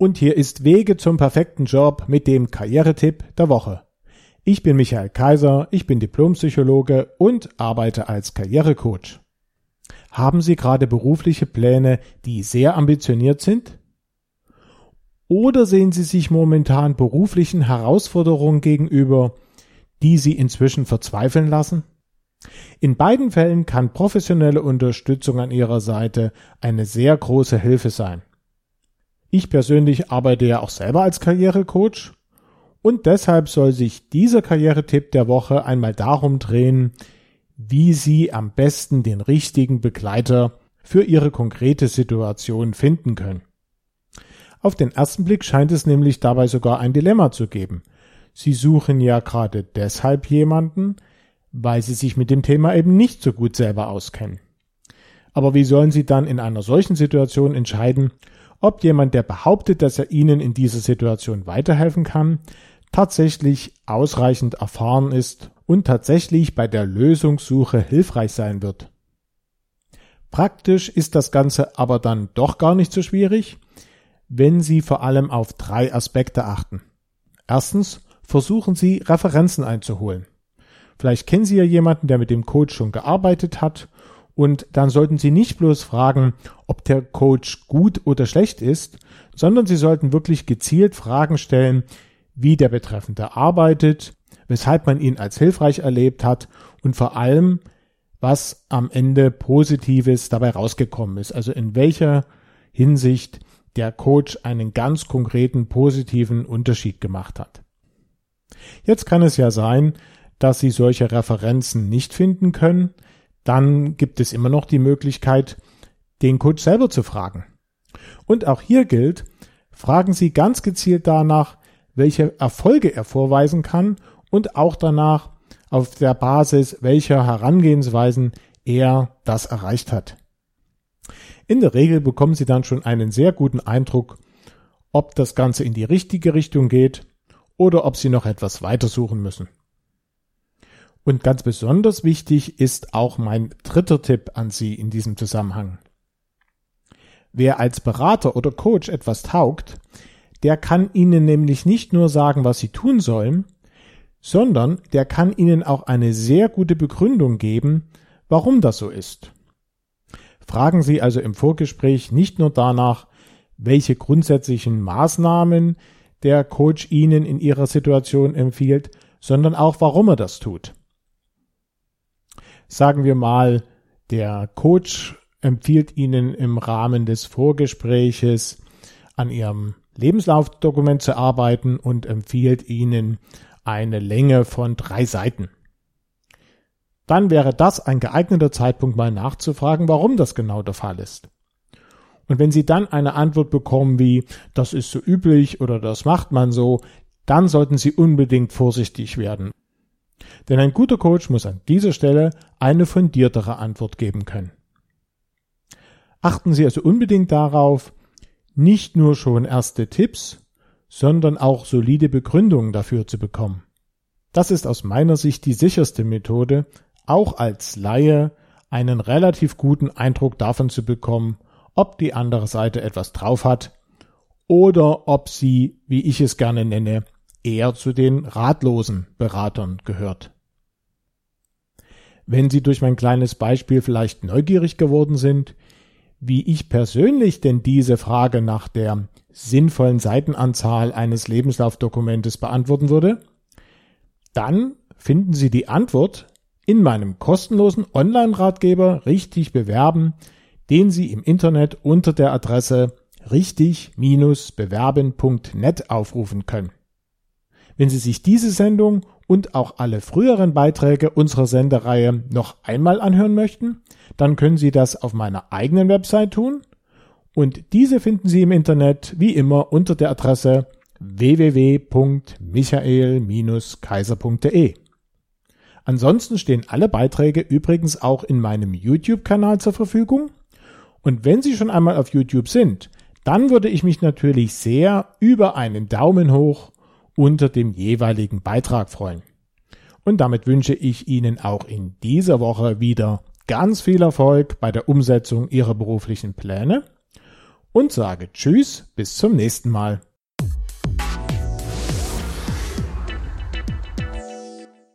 Und hier ist Wege zum perfekten Job mit dem Karrieretipp der Woche. Ich bin Michael Kaiser, ich bin Diplompsychologe und arbeite als Karrierecoach. Haben Sie gerade berufliche Pläne, die sehr ambitioniert sind? Oder sehen Sie sich momentan beruflichen Herausforderungen gegenüber, die Sie inzwischen verzweifeln lassen? In beiden Fällen kann professionelle Unterstützung an Ihrer Seite eine sehr große Hilfe sein. Ich persönlich arbeite ja auch selber als Karrierecoach und deshalb soll sich dieser Karrieretipp der Woche einmal darum drehen, wie Sie am besten den richtigen Begleiter für Ihre konkrete Situation finden können. Auf den ersten Blick scheint es nämlich dabei sogar ein Dilemma zu geben. Sie suchen ja gerade deshalb jemanden, weil Sie sich mit dem Thema eben nicht so gut selber auskennen. Aber wie sollen Sie dann in einer solchen Situation entscheiden, ob jemand, der behauptet, dass er Ihnen in dieser Situation weiterhelfen kann, tatsächlich ausreichend erfahren ist und tatsächlich bei der Lösungssuche hilfreich sein wird. Praktisch ist das Ganze aber dann doch gar nicht so schwierig, wenn Sie vor allem auf drei Aspekte achten. Erstens versuchen Sie Referenzen einzuholen. Vielleicht kennen Sie ja jemanden, der mit dem Coach schon gearbeitet hat und dann sollten Sie nicht bloß fragen, ob der Coach gut oder schlecht ist, sondern Sie sollten wirklich gezielt Fragen stellen, wie der Betreffende arbeitet, weshalb man ihn als hilfreich erlebt hat und vor allem, was am Ende Positives dabei rausgekommen ist. Also in welcher Hinsicht der Coach einen ganz konkreten positiven Unterschied gemacht hat. Jetzt kann es ja sein, dass Sie solche Referenzen nicht finden können. Dann gibt es immer noch die Möglichkeit, den Coach selber zu fragen. Und auch hier gilt, fragen Sie ganz gezielt danach, welche Erfolge er vorweisen kann und auch danach, auf der Basis welcher Herangehensweisen er das erreicht hat. In der Regel bekommen Sie dann schon einen sehr guten Eindruck, ob das Ganze in die richtige Richtung geht oder ob Sie noch etwas weitersuchen müssen. Und ganz besonders wichtig ist auch mein dritter Tipp an Sie in diesem Zusammenhang. Wer als Berater oder Coach etwas taugt, der kann Ihnen nämlich nicht nur sagen, was Sie tun sollen, sondern der kann Ihnen auch eine sehr gute Begründung geben, warum das so ist. Fragen Sie also im Vorgespräch nicht nur danach, welche grundsätzlichen Maßnahmen der Coach Ihnen in Ihrer Situation empfiehlt, sondern auch, warum er das tut. Sagen wir mal, der Coach empfiehlt Ihnen im Rahmen des Vorgespräches an Ihrem Lebenslaufdokument zu arbeiten und empfiehlt Ihnen eine Länge von drei Seiten. Dann wäre das ein geeigneter Zeitpunkt mal nachzufragen, warum das genau der Fall ist. Und wenn Sie dann eine Antwort bekommen wie, das ist so üblich oder das macht man so, dann sollten Sie unbedingt vorsichtig werden. Denn ein guter Coach muss an dieser Stelle eine fundiertere Antwort geben können. Achten Sie also unbedingt darauf, nicht nur schon erste Tipps, sondern auch solide Begründungen dafür zu bekommen. Das ist aus meiner Sicht die sicherste Methode, auch als Laie einen relativ guten Eindruck davon zu bekommen, ob die andere Seite etwas drauf hat oder ob sie, wie ich es gerne nenne, eher zu den ratlosen Beratern gehört. Wenn Sie durch mein kleines Beispiel vielleicht neugierig geworden sind, wie ich persönlich denn diese Frage nach der sinnvollen Seitenanzahl eines Lebenslaufdokumentes beantworten würde, dann finden Sie die Antwort in meinem kostenlosen Online-Ratgeber Richtig bewerben, den Sie im Internet unter der Adresse richtig-bewerben.net aufrufen können. Wenn Sie sich diese Sendung und auch alle früheren Beiträge unserer Sendereihe noch einmal anhören möchten, dann können Sie das auf meiner eigenen Website tun und diese finden Sie im Internet wie immer unter der Adresse www.michael-kaiser.de. Ansonsten stehen alle Beiträge übrigens auch in meinem YouTube-Kanal zur Verfügung. Und wenn Sie schon einmal auf YouTube sind, dann würde ich mich natürlich sehr über einen Daumen hoch unter dem jeweiligen Beitrag freuen. Und damit wünsche ich Ihnen auch in dieser Woche wieder ganz viel Erfolg bei der Umsetzung Ihrer beruflichen Pläne. und sage Tschüss, bis zum nächsten Mal.